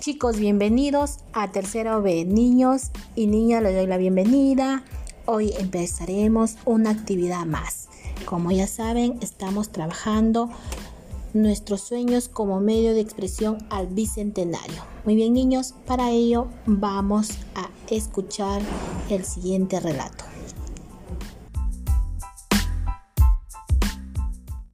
chicos, bienvenidos a Tercero B. Niños y niñas, les doy la bienvenida. Hoy empezaremos una actividad más. Como ya saben, estamos trabajando nuestros sueños como medio de expresión al bicentenario. Muy bien, niños, para ello vamos a escuchar el siguiente relato.